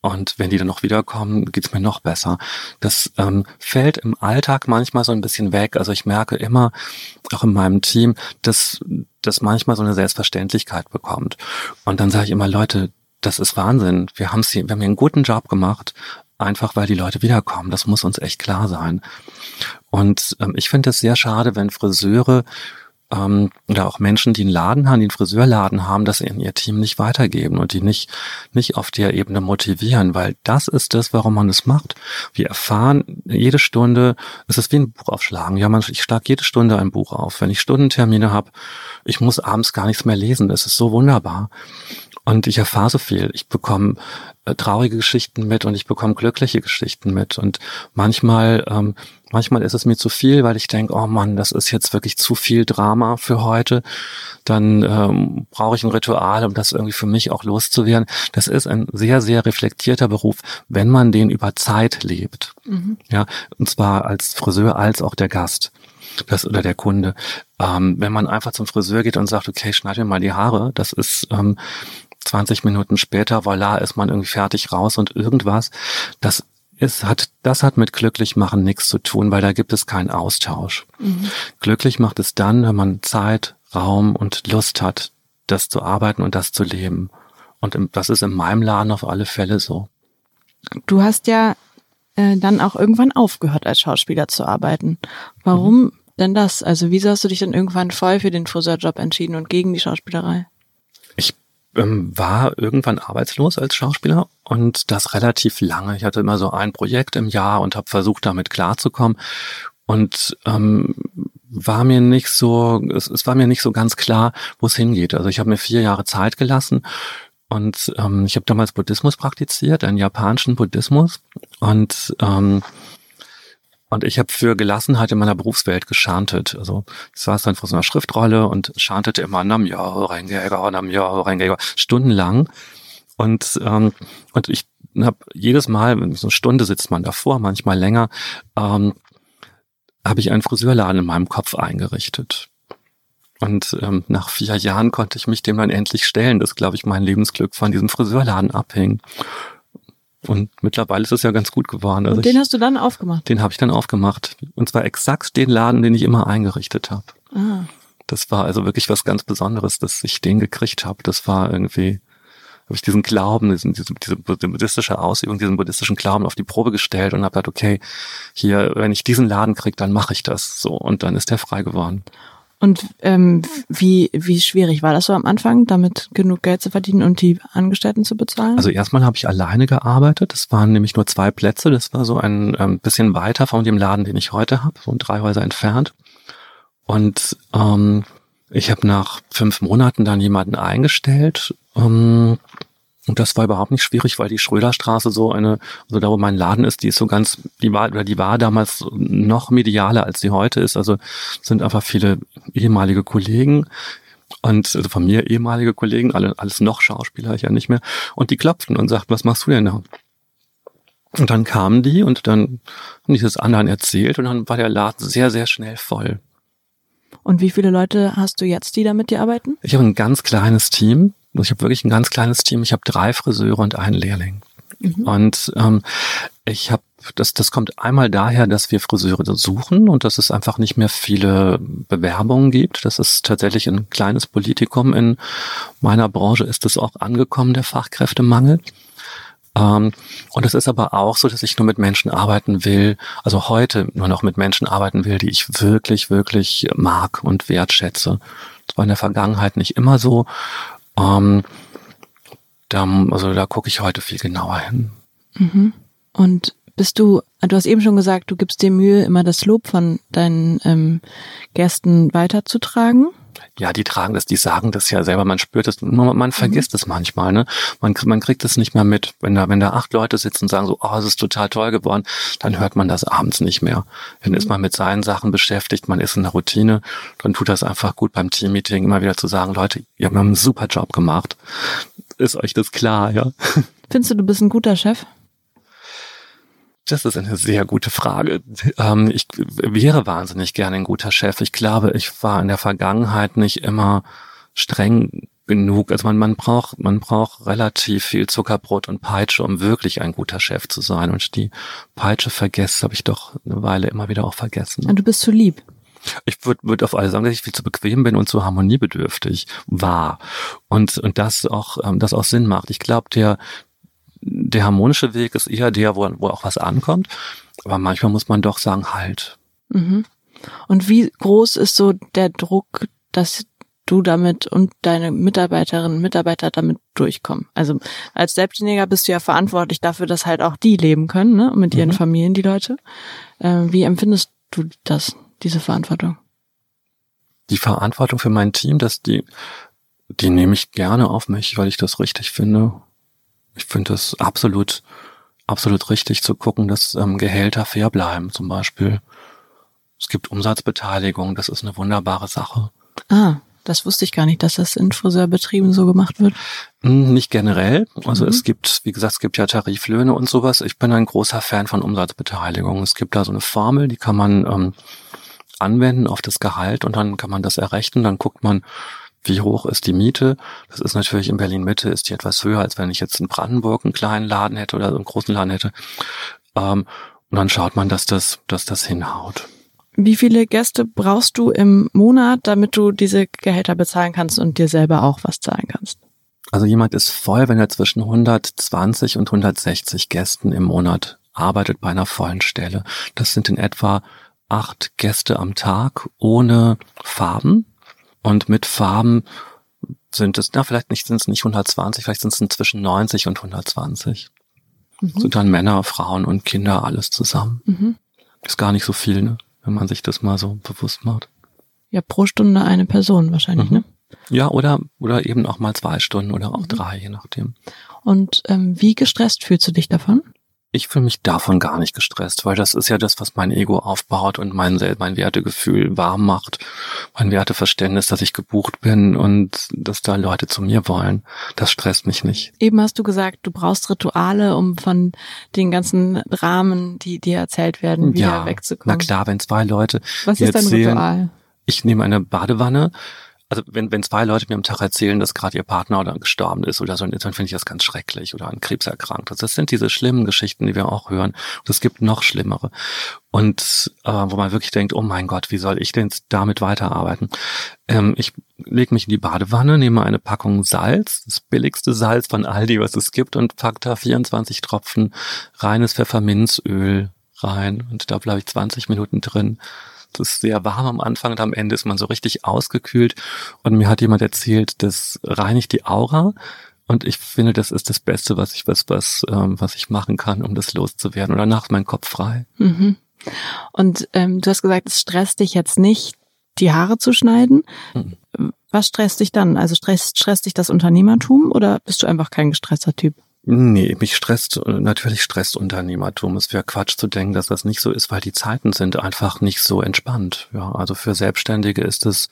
Und wenn die dann noch wiederkommen, geht's mir noch besser. Das ähm, fällt im Alltag manchmal so ein bisschen weg. Also ich merke immer, auch in meinem Team, dass das manchmal so eine Selbstverständlichkeit bekommt. Und dann sage ich immer, Leute, das ist Wahnsinn. Wir, haben's hier, wir haben hier einen guten Job gemacht, einfach weil die Leute wiederkommen. Das muss uns echt klar sein. Und ähm, ich finde es sehr schade, wenn Friseure ähm, oder auch Menschen, die einen Laden haben, die einen Friseurladen haben, das in ihr Team nicht weitergeben und die nicht, nicht auf der Ebene motivieren, weil das ist das, warum man es macht. Wir erfahren jede Stunde, es ist wie ein Buch aufschlagen. Ja, man, ich schlage jede Stunde ein Buch auf. Wenn ich Stundentermine habe, ich muss abends gar nichts mehr lesen. Das ist so wunderbar. Und ich erfahre so viel. Ich bekomme äh, traurige Geschichten mit und ich bekomme glückliche Geschichten mit. Und manchmal, ähm, manchmal ist es mir zu viel, weil ich denke, oh Mann, das ist jetzt wirklich zu viel Drama für heute. Dann ähm, brauche ich ein Ritual, um das irgendwie für mich auch loszuwerden. Das ist ein sehr, sehr reflektierter Beruf, wenn man den über Zeit lebt. Mhm. Ja, und zwar als Friseur als auch der Gast das oder der Kunde. Ähm, wenn man einfach zum Friseur geht und sagt, okay, schneid mir mal die Haare, das ist ähm, 20 Minuten später, voilà, ist man irgendwie fertig raus und irgendwas. Das ist, hat, das hat mit glücklich machen nichts zu tun, weil da gibt es keinen Austausch. Mhm. Glücklich macht es dann, wenn man Zeit, Raum und Lust hat, das zu arbeiten und das zu leben. Und das ist in meinem Laden auf alle Fälle so. Du hast ja äh, dann auch irgendwann aufgehört, als Schauspieler zu arbeiten. Warum mhm. denn das? Also wieso hast du dich dann irgendwann voll für den Friseurjob entschieden und gegen die Schauspielerei? Ähm, war irgendwann arbeitslos als Schauspieler und das relativ lange. Ich hatte immer so ein Projekt im Jahr und habe versucht, damit klarzukommen. Und ähm, war mir nicht so, es, es war mir nicht so ganz klar, wo es hingeht. Also ich habe mir vier Jahre Zeit gelassen und ähm, ich habe damals Buddhismus praktiziert, einen japanischen Buddhismus und ähm, und ich habe für Gelassenheit in meiner Berufswelt geschantet. Also ich saß dann vor so einer Schriftrolle und chantete immer Nam Yo Rengega, Nam Yo Rengega, stundenlang. Und ähm, und ich habe jedes Mal, so eine Stunde sitzt man davor, manchmal länger, ähm, habe ich einen Friseurladen in meinem Kopf eingerichtet. Und ähm, nach vier Jahren konnte ich mich dem dann endlich stellen, dass, glaube ich, mein Lebensglück von diesem Friseurladen abhing. Und mittlerweile ist es ja ganz gut geworden. Also Und den ich, hast du dann aufgemacht? Den habe ich dann aufgemacht. Und zwar exakt den Laden, den ich immer eingerichtet habe. Ah. Das war also wirklich was ganz Besonderes, dass ich den gekriegt habe. Das war irgendwie, habe ich diesen Glauben, diesen, diese, diese buddhistische Ausübung, diesen buddhistischen Glauben auf die Probe gestellt und habe gesagt, okay, hier, wenn ich diesen Laden krieg, dann mache ich das. So und dann ist der frei geworden. Und ähm, wie, wie schwierig war das so am Anfang, damit genug Geld zu verdienen und die Angestellten zu bezahlen? Also erstmal habe ich alleine gearbeitet. Das waren nämlich nur zwei Plätze. Das war so ein ähm, bisschen weiter von dem Laden, den ich heute habe, so drei Häuser entfernt. Und ähm, ich habe nach fünf Monaten dann jemanden eingestellt. Ähm, und das war überhaupt nicht schwierig, weil die Schröderstraße so eine, also da wo mein Laden ist, die ist so ganz, die war, oder die war damals noch medialer als sie heute ist. Also sind einfach viele ehemalige Kollegen und also von mir ehemalige Kollegen, alle, alles noch Schauspieler, ich ja nicht mehr. Und die klopften und sagten, was machst du denn da? Und dann kamen die und dann haben die das anderen erzählt und dann war der Laden sehr, sehr schnell voll. Und wie viele Leute hast du jetzt, die da mit dir arbeiten? Ich habe ein ganz kleines Team. Ich habe wirklich ein ganz kleines Team. Ich habe drei Friseure und einen Lehrling. Mhm. Und ähm, ich habe das, das kommt einmal daher, dass wir Friseure suchen und dass es einfach nicht mehr viele Bewerbungen gibt. Das ist tatsächlich ein kleines Politikum. In meiner Branche ist es auch angekommen, der Fachkräftemangel. Ähm, und es ist aber auch so, dass ich nur mit Menschen arbeiten will, also heute nur noch mit Menschen arbeiten will, die ich wirklich, wirklich mag und wertschätze. Das war in der Vergangenheit nicht immer so. Ähm, da, also da gucke ich heute viel genauer hin. Mhm. Und bist du, du hast eben schon gesagt, du gibst dir Mühe, immer das Lob von deinen ähm, Gästen weiterzutragen. Ja, die tragen das, die sagen das ja selber, man spürt es, man, man vergisst mhm. es manchmal, ne? Man, man kriegt es nicht mehr mit. Wenn da, wenn da acht Leute sitzen und sagen so, oh, es ist total toll geworden, dann hört man das abends nicht mehr. Dann mhm. ist man mit seinen Sachen beschäftigt, man ist in der Routine, dann tut das einfach gut beim Teammeeting immer wieder zu sagen, Leute, ihr habt einen super Job gemacht. Ist euch das klar, ja? Findest du, du bist ein guter Chef? Das ist eine sehr gute Frage. Ähm, ich wäre wahnsinnig gerne ein guter Chef. Ich glaube, ich war in der Vergangenheit nicht immer streng genug. Also man, man braucht, man braucht relativ viel Zuckerbrot und Peitsche, um wirklich ein guter Chef zu sein. Und die Peitsche vergessen, habe ich doch eine Weile immer wieder auch vergessen. Und du bist zu lieb. Ich würde würd auf alle sagen, dass ich viel zu bequem bin und zu harmoniebedürftig war. Und, und das auch, ähm, das auch Sinn macht. Ich glaube, der, der harmonische Weg ist eher der, wo, wo auch was ankommt. Aber manchmal muss man doch sagen, halt. Mhm. Und wie groß ist so der Druck, dass du damit und deine Mitarbeiterinnen und Mitarbeiter damit durchkommen? Also als Selbstständiger bist du ja verantwortlich dafür, dass halt auch die leben können, ne? mit ihren mhm. Familien, die Leute. Äh, wie empfindest du das, diese Verantwortung? Die Verantwortung für mein Team, dass die, die nehme ich gerne auf mich, weil ich das richtig finde ich finde es absolut, absolut richtig zu gucken, dass ähm, Gehälter fair bleiben, zum Beispiel. Es gibt Umsatzbeteiligung, das ist eine wunderbare Sache. Ah, das wusste ich gar nicht, dass das in Friseurbetrieben so gemacht wird. Hm, nicht generell. Also mhm. es gibt, wie gesagt, es gibt ja Tariflöhne und sowas. Ich bin ein großer Fan von Umsatzbeteiligung. Es gibt da so eine Formel, die kann man ähm, anwenden auf das Gehalt und dann kann man das errechnen. Dann guckt man, wie hoch ist die Miete? Das ist natürlich in Berlin Mitte, ist die etwas höher, als wenn ich jetzt in Brandenburg einen kleinen Laden hätte oder einen großen Laden hätte. Ähm, und dann schaut man, dass das, dass das hinhaut. Wie viele Gäste brauchst du im Monat, damit du diese Gehälter bezahlen kannst und dir selber auch was zahlen kannst? Also jemand ist voll, wenn er zwischen 120 und 160 Gästen im Monat arbeitet bei einer vollen Stelle. Das sind in etwa acht Gäste am Tag ohne Farben. Und mit Farben sind es, na, vielleicht nicht, sind es nicht 120, vielleicht sind es zwischen 90 und 120. Mhm. Sind dann Männer, Frauen und Kinder alles zusammen. Mhm. Ist gar nicht so viel, ne? wenn man sich das mal so bewusst macht. Ja, pro Stunde eine Person wahrscheinlich, mhm. ne? Ja, oder, oder eben auch mal zwei Stunden oder auch mhm. drei, je nachdem. Und ähm, wie gestresst fühlst du dich davon? Ich fühle mich davon gar nicht gestresst, weil das ist ja das, was mein Ego aufbaut und mein, mein Wertegefühl warm macht, mein Werteverständnis, dass ich gebucht bin und dass da Leute zu mir wollen. Das stresst mich nicht. Eben hast du gesagt, du brauchst Rituale, um von den ganzen Rahmen, die dir erzählt werden, wieder ja, wegzukommen. Na klar, wenn zwei Leute. Was ist dein Ritual? Ich nehme eine Badewanne, also wenn, wenn zwei Leute mir am Tag erzählen, dass gerade ihr Partner oder gestorben ist oder so, dann finde ich das ganz schrecklich oder an Krebs erkrankt. Das sind diese schlimmen Geschichten, die wir auch hören. Und es gibt noch schlimmere. Und äh, wo man wirklich denkt, oh mein Gott, wie soll ich denn damit weiterarbeiten? Ähm, ich lege mich in die Badewanne, nehme eine Packung Salz, das billigste Salz von Aldi, was es gibt, und pack da 24 Tropfen reines Pfefferminzöl rein. Und da bleibe ich 20 Minuten drin ist sehr warm am Anfang und am Ende ist man so richtig ausgekühlt. Und mir hat jemand erzählt, das reinigt die Aura. Und ich finde, das ist das Beste, was ich was was ähm, was ich machen kann, um das loszuwerden. Und danach ist mein Kopf frei. Mhm. Und ähm, du hast gesagt, es stresst dich jetzt nicht, die Haare zu schneiden. Mhm. Was stresst dich dann? Also stresst, stresst dich das Unternehmertum oder bist du einfach kein gestresster Typ? Nee, mich stresst, natürlich stresst Unternehmertum. Es wäre Quatsch zu denken, dass das nicht so ist, weil die Zeiten sind einfach nicht so entspannt. Ja, also für Selbstständige ist es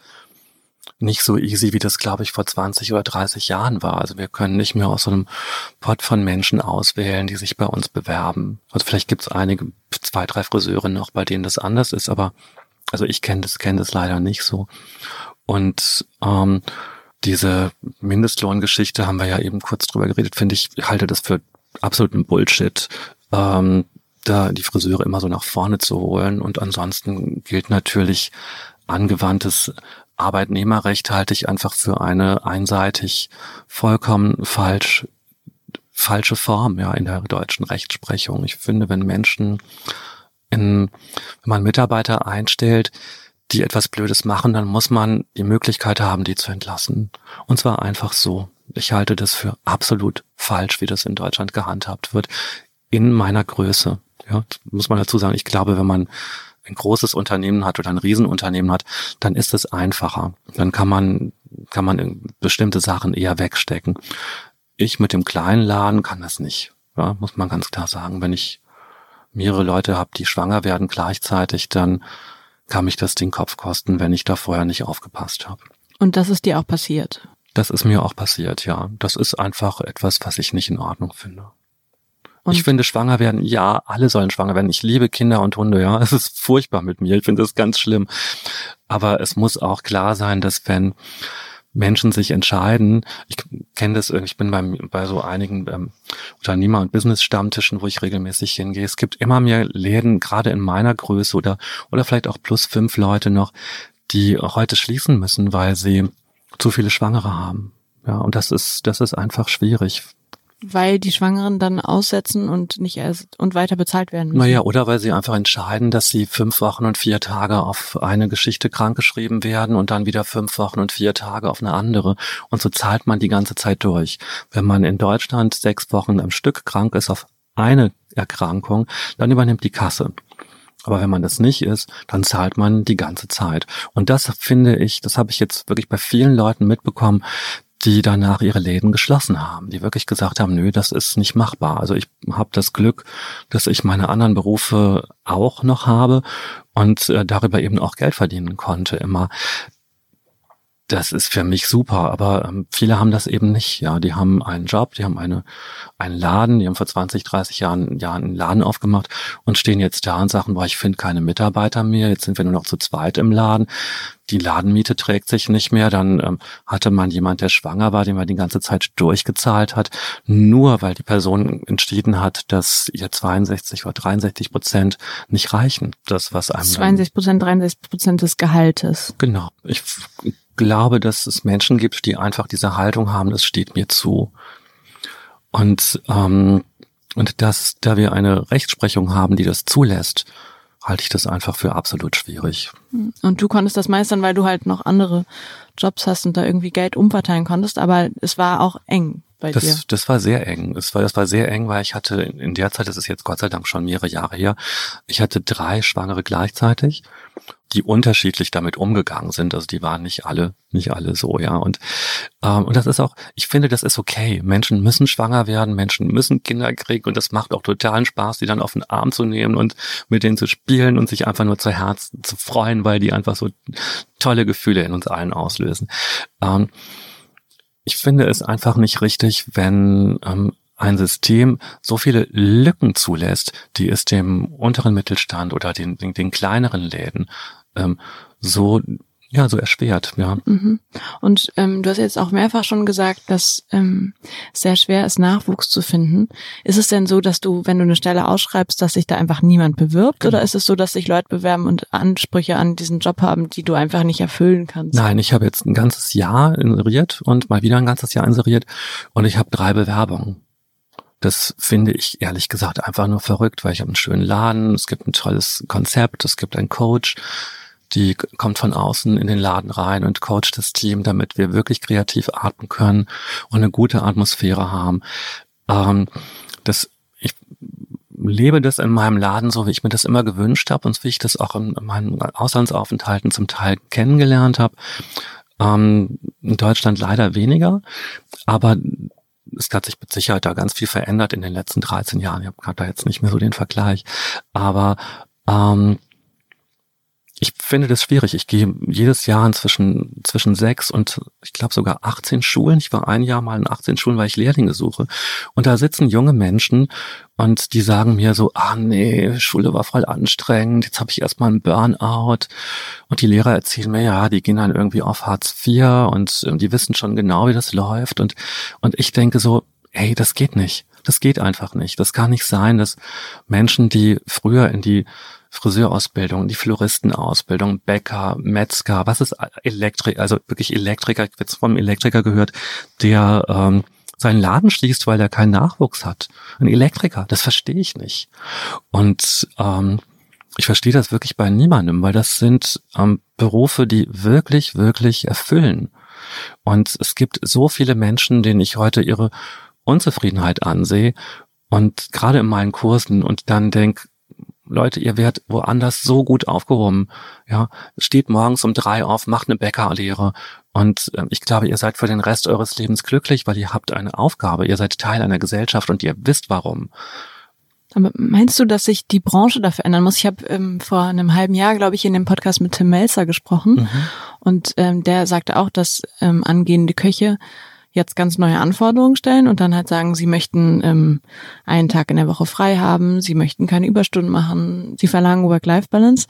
nicht so easy, wie das, glaube ich, vor 20 oder 30 Jahren war. Also wir können nicht mehr aus so einem Pot von Menschen auswählen, die sich bei uns bewerben. Also vielleicht gibt es einige, zwei, drei Friseure noch, bei denen das anders ist, aber also ich kenne das, kenne das leider nicht so. Und ähm, diese Mindestlohngeschichte haben wir ja eben kurz drüber geredet, finde ich, halte das für absoluten Bullshit. Ähm, da die Friseure immer so nach vorne zu holen. Und ansonsten gilt natürlich angewandtes Arbeitnehmerrecht halte ich einfach für eine einseitig vollkommen falsch falsche Form ja in der deutschen Rechtsprechung. Ich finde, wenn Menschen in, wenn man Mitarbeiter einstellt, die etwas Blödes machen, dann muss man die Möglichkeit haben, die zu entlassen. Und zwar einfach so. Ich halte das für absolut falsch, wie das in Deutschland gehandhabt wird, in meiner Größe. Ja, muss man dazu sagen, ich glaube, wenn man ein großes Unternehmen hat oder ein Riesenunternehmen hat, dann ist es einfacher. Dann kann man, kann man bestimmte Sachen eher wegstecken. Ich mit dem kleinen Laden kann das nicht. Ja, muss man ganz klar sagen. Wenn ich mehrere Leute habe, die schwanger werden gleichzeitig, dann kann mich das den Kopf kosten, wenn ich da vorher nicht aufgepasst habe. Und das ist dir auch passiert? Das ist mir auch passiert, ja. Das ist einfach etwas, was ich nicht in Ordnung finde. Und ich finde, schwanger werden, ja, alle sollen schwanger werden. Ich liebe Kinder und Hunde, ja. Es ist furchtbar mit mir. Ich finde das ganz schlimm. Aber es muss auch klar sein, dass wenn Menschen sich entscheiden. Ich kenne das, ich bin beim, bei so einigen ähm, Unternehmer- und Business-Stammtischen, wo ich regelmäßig hingehe. Es gibt immer mehr Läden, gerade in meiner Größe oder, oder vielleicht auch plus fünf Leute noch, die heute schließen müssen, weil sie zu viele Schwangere haben. Ja, und das ist, das ist einfach schwierig weil die Schwangeren dann aussetzen und nicht erst und weiter bezahlt werden müssen. Naja, oder weil sie einfach entscheiden, dass sie fünf Wochen und vier Tage auf eine Geschichte krankgeschrieben werden und dann wieder fünf Wochen und vier Tage auf eine andere. Und so zahlt man die ganze Zeit durch. Wenn man in Deutschland sechs Wochen am Stück krank ist auf eine Erkrankung, dann übernimmt die Kasse. Aber wenn man das nicht ist, dann zahlt man die ganze Zeit. Und das finde ich, das habe ich jetzt wirklich bei vielen Leuten mitbekommen, die danach ihre Läden geschlossen haben, die wirklich gesagt haben, nö, das ist nicht machbar. Also ich habe das Glück, dass ich meine anderen Berufe auch noch habe und äh, darüber eben auch Geld verdienen konnte immer. Das ist für mich super, aber ähm, viele haben das eben nicht. Ja, die haben einen Job, die haben eine einen Laden, die haben vor 20, 30 Jahren, Jahren einen Laden aufgemacht und stehen jetzt da und sagen, boah, ich finde keine Mitarbeiter mehr, jetzt sind wir nur noch zu zweit im Laden die Ladenmiete trägt sich nicht mehr. Dann ähm, hatte man jemand, der schwanger war, den man die ganze Zeit durchgezahlt hat, nur weil die Person entschieden hat, dass ihr 62 oder 63 Prozent nicht reichen. Das, was einem 62 Prozent, 63 Prozent des Gehaltes. Genau. Ich glaube, dass es Menschen gibt, die einfach diese Haltung haben, das steht mir zu. Und, ähm, und dass, da wir eine Rechtsprechung haben, die das zulässt, halte ich das einfach für absolut schwierig. Und du konntest das meistern, weil du halt noch andere Jobs hast und da irgendwie Geld umverteilen konntest, aber es war auch eng bei das, dir. Das war sehr eng. Es war, das war sehr eng, weil ich hatte in der Zeit, das ist jetzt Gott sei Dank schon mehrere Jahre her, ich hatte drei Schwangere gleichzeitig, die unterschiedlich damit umgegangen sind. Also die waren nicht alle, nicht alle so, ja. Und, ähm, und das ist auch, ich finde, das ist okay. Menschen müssen schwanger werden, Menschen müssen Kinder kriegen und das macht auch totalen Spaß, die dann auf den Arm zu nehmen und mit denen zu spielen und sich einfach nur zu Herzen zu freuen, weil die einfach so tolle Gefühle in uns allen auslösen. Ähm, ich finde es einfach nicht richtig, wenn ähm, ein System so viele Lücken zulässt, die es dem unteren Mittelstand oder den, den, den kleineren Läden ähm, so ja, so erschwert, ja. Mhm. Und ähm, du hast jetzt auch mehrfach schon gesagt, dass ähm, es sehr schwer ist, Nachwuchs zu finden. Ist es denn so, dass du, wenn du eine Stelle ausschreibst, dass sich da einfach niemand bewirbt? Genau. Oder ist es so, dass sich Leute bewerben und Ansprüche an diesen Job haben, die du einfach nicht erfüllen kannst? Nein, ich habe jetzt ein ganzes Jahr inseriert und mal wieder ein ganzes Jahr inseriert und ich habe drei Bewerbungen. Das finde ich ehrlich gesagt einfach nur verrückt, weil ich habe einen schönen Laden, es gibt ein tolles Konzept, es gibt einen Coach, die kommt von außen in den Laden rein und coacht das Team, damit wir wirklich kreativ atmen können und eine gute Atmosphäre haben. Ähm, das, ich lebe das in meinem Laden so, wie ich mir das immer gewünscht habe und wie ich das auch in meinen Auslandsaufenthalten zum Teil kennengelernt habe. Ähm, in Deutschland leider weniger, aber es hat sich mit Sicherheit da ganz viel verändert in den letzten 13 Jahren. Ich habe da jetzt nicht mehr so den Vergleich. Aber ähm, ich finde das schwierig. Ich gehe jedes Jahr inzwischen zwischen sechs und ich glaube sogar 18 Schulen. Ich war ein Jahr mal in 18 Schulen, weil ich Lehrlinge suche. Und da sitzen junge Menschen und die sagen mir so, ah nee, Schule war voll anstrengend, jetzt habe ich erstmal einen Burnout. Und die Lehrer erzählen mir, ja, die gehen dann irgendwie auf Hartz IV und, die wissen schon genau, wie das läuft. Und, und ich denke so, hey, das geht nicht. Das geht einfach nicht. Das kann nicht sein, dass Menschen, die früher in die Friseurausbildung, die Floristenausbildung, Bäcker, Metzger, was ist Elektrik, also wirklich Elektriker, ich habe vom Elektriker gehört, der ähm, seinen Laden schließt, weil er keinen Nachwuchs hat. Ein Elektriker, das verstehe ich nicht. Und ähm, ich verstehe das wirklich bei niemandem, weil das sind ähm, Berufe, die wirklich, wirklich erfüllen. Und es gibt so viele Menschen, denen ich heute ihre Unzufriedenheit ansehe und gerade in meinen Kursen und dann denk, Leute, ihr werdet woanders so gut aufgehoben. Ja, steht morgens um drei auf, macht eine Bäckerlehre. Und äh, ich glaube, ihr seid für den Rest eures Lebens glücklich, weil ihr habt eine Aufgabe. Ihr seid Teil einer Gesellschaft und ihr wisst warum. Aber meinst du, dass sich die Branche dafür ändern muss? Ich habe ähm, vor einem halben Jahr, glaube ich, in dem Podcast mit Tim Melzer gesprochen. Mhm. Und ähm, der sagte auch, dass ähm, angehende Köche jetzt ganz neue Anforderungen stellen und dann halt sagen, sie möchten ähm, einen Tag in der Woche frei haben, sie möchten keine Überstunden machen, sie verlangen Work-Life-Balance.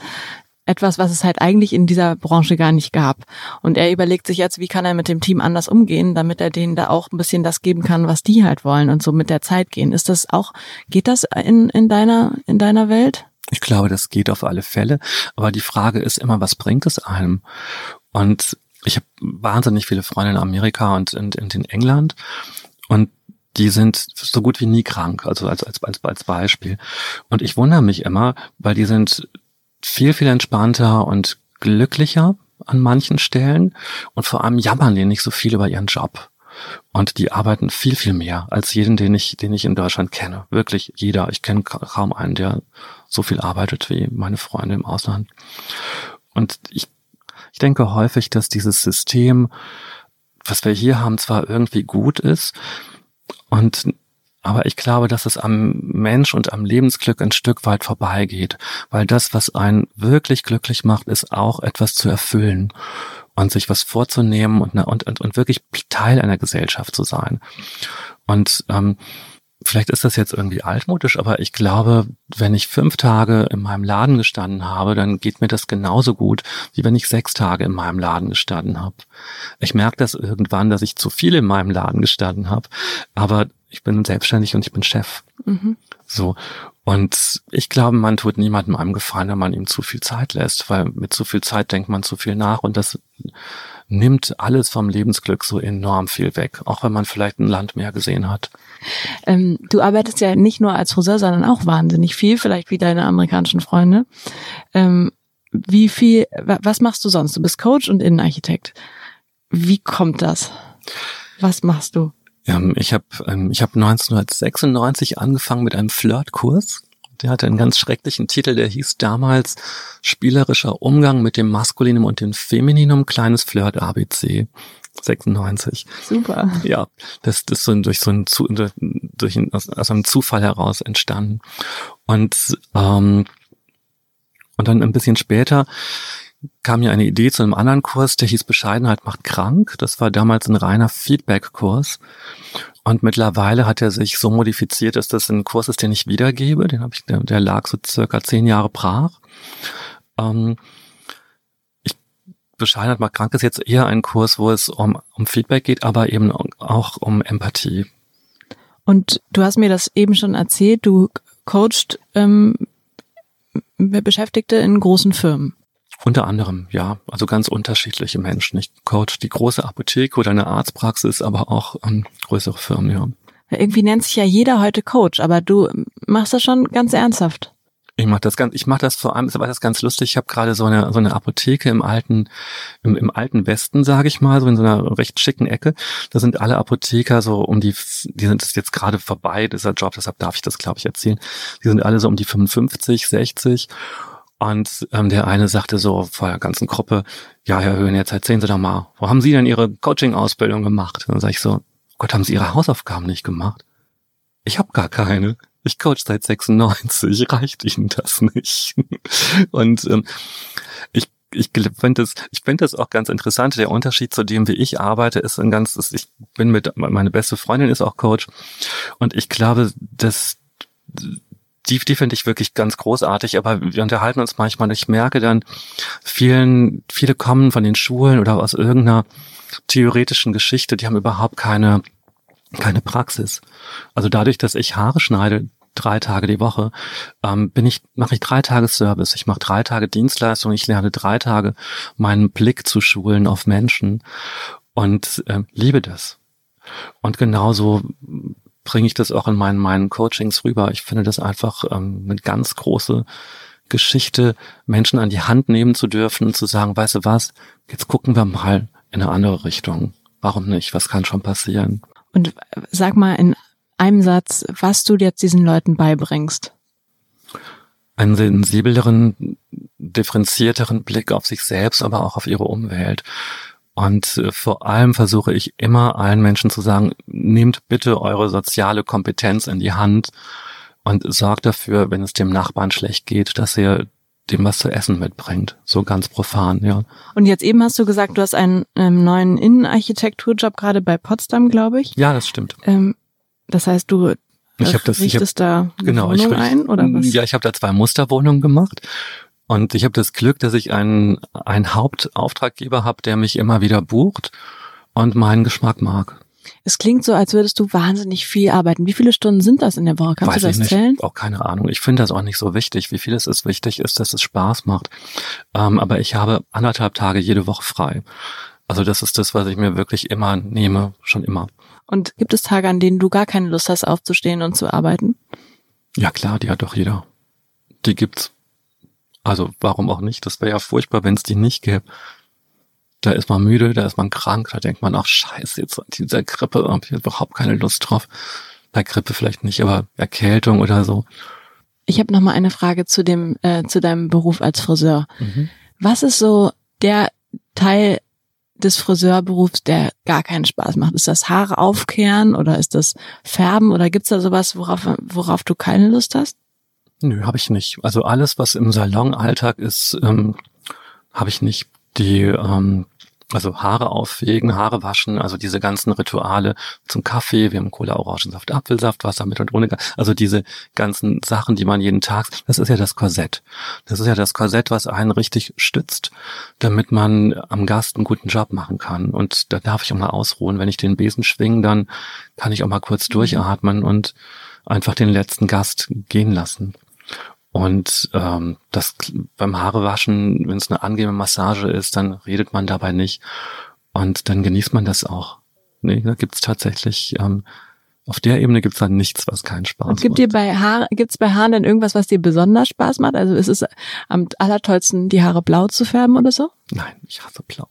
Etwas, was es halt eigentlich in dieser Branche gar nicht gab. Und er überlegt sich jetzt, wie kann er mit dem Team anders umgehen, damit er denen da auch ein bisschen das geben kann, was die halt wollen und so mit der Zeit gehen. Ist das auch, geht das in, in deiner, in deiner Welt? Ich glaube, das geht auf alle Fälle. Aber die Frage ist immer, was bringt es einem? Und ich habe wahnsinnig viele Freunde in Amerika und in, in, in England und die sind so gut wie nie krank, also als, als, als, als Beispiel. Und ich wundere mich immer, weil die sind viel, viel entspannter und glücklicher an manchen Stellen und vor allem jammern die nicht so viel über ihren Job. Und die arbeiten viel, viel mehr als jeden, den ich, den ich in Deutschland kenne. Wirklich jeder. Ich kenne kaum einen, der so viel arbeitet wie meine Freunde im Ausland. Und ich ich denke häufig, dass dieses System, was wir hier haben, zwar irgendwie gut ist und aber ich glaube, dass es am Mensch und am Lebensglück ein Stück weit vorbeigeht, weil das, was einen wirklich glücklich macht, ist auch etwas zu erfüllen und sich was vorzunehmen und, und, und, und wirklich Teil einer Gesellschaft zu sein. Und ähm, vielleicht ist das jetzt irgendwie altmodisch, aber ich glaube, wenn ich fünf Tage in meinem Laden gestanden habe, dann geht mir das genauso gut, wie wenn ich sechs Tage in meinem Laden gestanden habe. Ich merke das irgendwann, dass ich zu viel in meinem Laden gestanden habe, aber ich bin selbstständig und ich bin Chef. Mhm. So. Und ich glaube, man tut niemandem einem Gefallen, wenn man ihm zu viel Zeit lässt, weil mit zu viel Zeit denkt man zu viel nach und das nimmt alles vom Lebensglück so enorm viel weg, auch wenn man vielleicht ein Land mehr gesehen hat. Ähm, du arbeitest ja nicht nur als Friseur, sondern auch wahnsinnig viel, vielleicht wie deine amerikanischen Freunde. Ähm, wie viel, was machst du sonst? Du bist Coach und Innenarchitekt. Wie kommt das? Was machst du? Ich habe ähm, ich hab 1996 angefangen mit einem Flirtkurs Der hatte einen ganz schrecklichen Titel, der hieß damals Spielerischer Umgang mit dem Maskulinum und dem Femininum, kleines Flirt ABC. 96. Super. Ja, das, das ist so durch so ein, durch ein, aus, aus einem Zufall heraus entstanden. Und, ähm, und dann ein bisschen später kam mir eine Idee zu einem anderen Kurs, der hieß Bescheidenheit macht krank. Das war damals ein reiner Feedback-Kurs. Und mittlerweile hat er sich so modifiziert, dass das ein Kurs ist, den ich wiedergebe. Den habe ich, der, der, lag so circa zehn Jahre brach. Ähm, ich Bescheidenheit macht krank ist jetzt eher ein Kurs, wo es um, um Feedback geht, aber eben auch um Empathie. Und du hast mir das eben schon erzählt, du coachst ähm, Beschäftigte in großen Firmen. Unter anderem, ja, also ganz unterschiedliche Menschen. Ich coach die große Apotheke oder eine Arztpraxis, aber auch ähm, größere Firmen, ja. Irgendwie nennt sich ja jeder heute Coach, aber du machst das schon ganz ernsthaft. Ich mache das ganz, ich mache das vor allem, war das ganz lustig. Ich habe gerade so eine so eine Apotheke im alten im, im alten Westen, sage ich mal, so in so einer recht schicken Ecke. Da sind alle Apotheker so um die, die sind jetzt gerade vorbei dieser Job, deshalb darf ich das glaube ich erzählen. Die sind alle so um die 55, 60 und ähm, der eine sagte so vor der ganzen Gruppe, ja, Herr Höhen, jetzt erzählen Sie doch mal, wo haben Sie denn Ihre Coaching-Ausbildung gemacht? Und dann sage ich so, Gott, haben Sie Ihre Hausaufgaben nicht gemacht? Ich habe gar keine. Ich coach seit 96, reicht Ihnen das nicht? Und ähm, ich ich finde das, ich finde das auch ganz interessant. Der Unterschied zu dem, wie ich arbeite, ist ein ganz, ich bin mit, meine beste Freundin ist auch Coach. Und ich glaube, dass die, die finde ich wirklich ganz großartig, aber wir unterhalten uns manchmal. Ich merke dann, vielen, viele kommen von den Schulen oder aus irgendeiner theoretischen Geschichte, die haben überhaupt keine, keine Praxis. Also dadurch, dass ich Haare schneide, drei Tage die Woche, ähm, bin ich, mache ich drei Tage Service. Ich mache drei Tage Dienstleistung. Ich lerne drei Tage meinen Blick zu schulen auf Menschen und äh, liebe das. Und genauso bringe ich das auch in meinen, meinen Coachings rüber. Ich finde das einfach ähm, eine ganz große Geschichte, Menschen an die Hand nehmen zu dürfen und zu sagen, weißt du was, jetzt gucken wir mal in eine andere Richtung. Warum nicht? Was kann schon passieren? Und sag mal in einem Satz, was du jetzt diesen Leuten beibringst. Einen sensibleren, differenzierteren Blick auf sich selbst, aber auch auf ihre Umwelt. Und äh, vor allem versuche ich immer allen Menschen zu sagen, nehmt bitte eure soziale Kompetenz in die Hand und sorgt dafür, wenn es dem Nachbarn schlecht geht, dass ihr dem was zu essen mitbringt. So ganz profan, ja. Und jetzt eben hast du gesagt, du hast einen ähm, neuen Innenarchitekturjob gerade bei Potsdam, glaube ich. Ja, das stimmt. Ähm, das heißt, du ich hab das, richtest ich hab, da genau, Wohnung ich, ein oder was? Ja, ich habe da zwei Musterwohnungen gemacht und ich habe das Glück, dass ich einen, einen Hauptauftraggeber habe, der mich immer wieder bucht und meinen Geschmack mag. Es klingt so, als würdest du wahnsinnig viel arbeiten. Wie viele Stunden sind das in der Woche? Kannst Weiß du das ich nicht. zählen? Auch keine Ahnung. Ich finde das auch nicht so wichtig. Wie viel es ist wichtig ist, dass es Spaß macht. Ähm, aber ich habe anderthalb Tage jede Woche frei. Also das ist das, was ich mir wirklich immer nehme, schon immer. Und gibt es Tage, an denen du gar keine Lust hast, aufzustehen und zu arbeiten? Ja klar, die hat doch jeder. Die gibt's. Also warum auch nicht? Das wäre ja furchtbar, wenn es die nicht gäbe. Da ist man müde, da ist man krank, da denkt man, ach scheiße, jetzt an dieser Grippe habe ich überhaupt keine Lust drauf. Bei Grippe vielleicht nicht, aber Erkältung oder so. Ich habe noch mal eine Frage zu dem äh, zu deinem Beruf als Friseur. Mhm. Was ist so der Teil des Friseurberufs, der gar keinen Spaß macht? Ist das Haare aufkehren oder ist das Färben oder gibt's da sowas, worauf worauf du keine Lust hast? Nö, habe ich nicht. Also alles, was im Salonalltag ist, ähm, habe ich nicht. Die, ähm, also Haare auffegen, Haare waschen, also diese ganzen Rituale zum Kaffee, wir haben Cola, Orangensaft, Apfelsaft, Wasser mit und ohne, also diese ganzen Sachen, die man jeden Tag, das ist ja das Korsett. Das ist ja das Korsett, was einen richtig stützt, damit man am Gast einen guten Job machen kann. Und da darf ich auch mal ausruhen. Wenn ich den Besen schwinge, dann kann ich auch mal kurz durchatmen und einfach den letzten Gast gehen lassen. Und ähm, das beim Haarewaschen, wenn es eine angenehme Massage ist, dann redet man dabei nicht und dann genießt man das auch. Nee, da gibt's tatsächlich ähm, Auf der Ebene gibt's dann nichts, was keinen Spaß Und gibt macht. dir bei Haar, gibt's bei Haaren denn irgendwas, was dir besonders Spaß macht? Also ist es am allertollsten, die Haare blau zu färben oder so? Nein, ich hasse blau.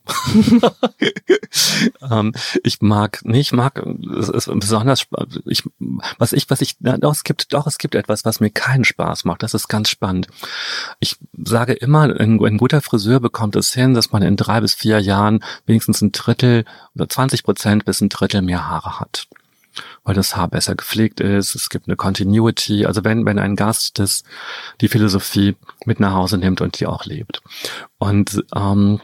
ähm, ich mag, nee, ich mag, es ist besonders, ich, was ich, was ich, na, doch, es gibt, doch, es gibt etwas, was mir keinen Spaß macht. Das ist ganz spannend. Ich sage immer, ein, ein guter Friseur bekommt es hin, dass man in drei bis vier Jahren wenigstens ein Drittel oder 20 Prozent bis ein Drittel mehr Haare hat. Weil das Haar besser gepflegt ist, es gibt eine Continuity. Also wenn, wenn ein Gast das, die Philosophie mit nach Hause nimmt und die auch lebt. Und ähm,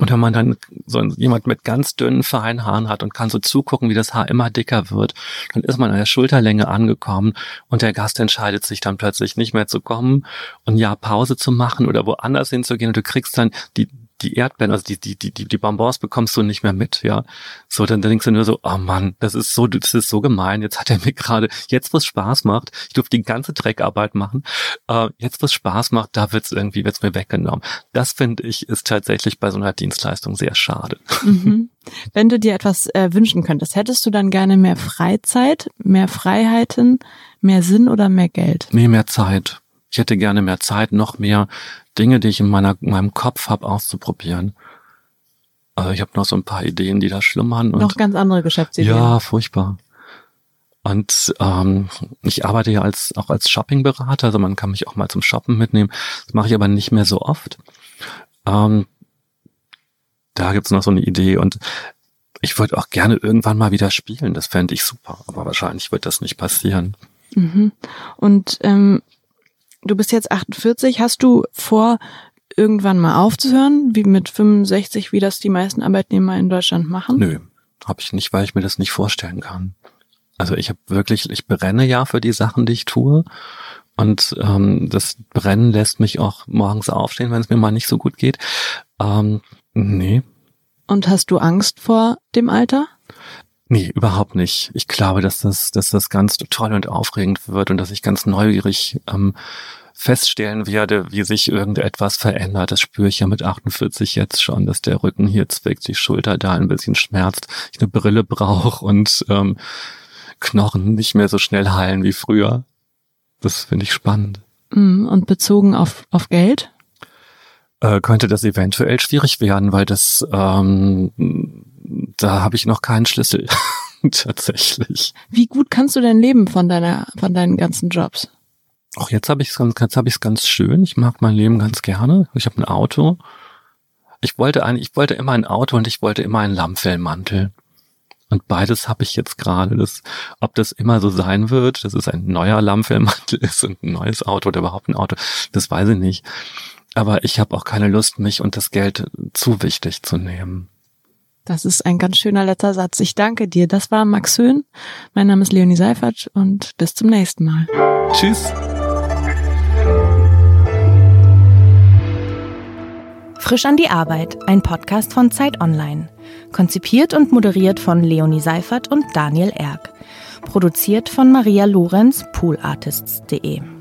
und wenn man dann so jemand mit ganz dünnen, feinen Haaren hat und kann so zugucken, wie das Haar immer dicker wird, dann ist man an der Schulterlänge angekommen und der Gast entscheidet sich dann plötzlich nicht mehr zu kommen und Jahr Pause zu machen oder woanders hinzugehen und du kriegst dann die die Erdbeeren, also die, die, die, die, die Bonbons bekommst du nicht mehr mit, ja. So, dann, dann denkst du nur so, oh Mann, das ist so, das ist so gemein. Jetzt hat er mir gerade, jetzt wo es Spaß macht, ich durfte die ganze Dreckarbeit machen, äh, jetzt wo es Spaß macht, da wird's irgendwie, wird's mir weggenommen. Das finde ich, ist tatsächlich bei so einer Dienstleistung sehr schade. Mhm. Wenn du dir etwas äh, wünschen könntest, hättest du dann gerne mehr Freizeit, mehr Freiheiten, mehr Sinn oder mehr Geld? Nee, mehr Zeit. Ich hätte gerne mehr Zeit, noch mehr Dinge, die ich in, meiner, in meinem Kopf habe, auszuprobieren. Also ich habe noch so ein paar Ideen, die da schlummern. Und Noch ganz andere Geschäftsideen. Ja, furchtbar. Und ähm, ich arbeite ja als auch als Shoppingberater, also man kann mich auch mal zum Shoppen mitnehmen. Das mache ich aber nicht mehr so oft. Ähm, da gibt's noch so eine Idee und ich würde auch gerne irgendwann mal wieder spielen. Das fände ich super, aber wahrscheinlich wird das nicht passieren. Mhm. Und ähm, du bist jetzt 48. Hast du vor, irgendwann mal aufzuhören, wie mit 65, wie das die meisten Arbeitnehmer in Deutschland machen? Nö, habe ich nicht, weil ich mir das nicht vorstellen kann. Also ich habe wirklich, ich brenne ja für die Sachen, die ich tue. Und ähm, das Brennen lässt mich auch morgens aufstehen, wenn es mir mal nicht so gut geht. Ähm, nee, Und hast du Angst vor dem Alter? Nee, überhaupt nicht. Ich glaube, dass das, dass das ganz toll und aufregend wird und dass ich ganz neugierig ähm, feststellen werde, wie sich irgendetwas verändert. Das spüre ich ja mit 48 jetzt schon, dass der Rücken hier zwickt, die Schulter da ein bisschen schmerzt, ich eine Brille brauche und ähm, Knochen nicht mehr so schnell heilen wie früher. Das finde ich spannend. Mhm. Und bezogen auf, auf Geld? Äh, könnte das eventuell schwierig werden, weil das ähm, da habe ich noch keinen Schlüssel. Tatsächlich. Wie gut kannst du denn leben von deiner, von deinen ganzen Jobs? Auch jetzt habe ich es ganz, jetzt habe ich es ganz schön. Ich mag mein Leben ganz gerne. Ich habe ein Auto. Ich wollte ein, ich wollte immer ein Auto und ich wollte immer einen Lammfellmantel. Und beides habe ich jetzt gerade. Das, ob das immer so sein wird, dass es ein neuer Lammfellmantel ist und ein neues Auto oder überhaupt ein Auto, das weiß ich nicht. Aber ich habe auch keine Lust, mich und das Geld zu wichtig zu nehmen. Das ist ein ganz schöner letzter Satz. Ich danke dir. Das war Max Höhn. Mein Name ist Leonie Seifert und bis zum nächsten Mal. Tschüss. Frisch an die Arbeit, ein Podcast von Zeit Online. Konzipiert und moderiert von Leonie Seifert und Daniel Erck. Produziert von Maria Lorenz, poolartists.de.